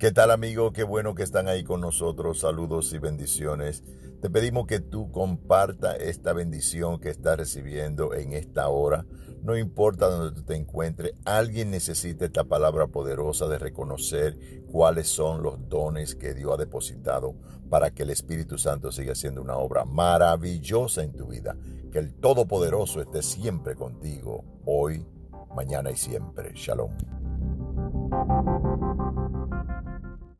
¿Qué tal amigo? Qué bueno que están ahí con nosotros. Saludos y bendiciones. Te pedimos que tú comparta esta bendición que estás recibiendo en esta hora. No importa donde tú te encuentres, alguien necesita esta palabra poderosa de reconocer cuáles son los dones que Dios ha depositado para que el Espíritu Santo siga haciendo una obra maravillosa en tu vida. Que el Todopoderoso esté siempre contigo, hoy, mañana y siempre. Shalom.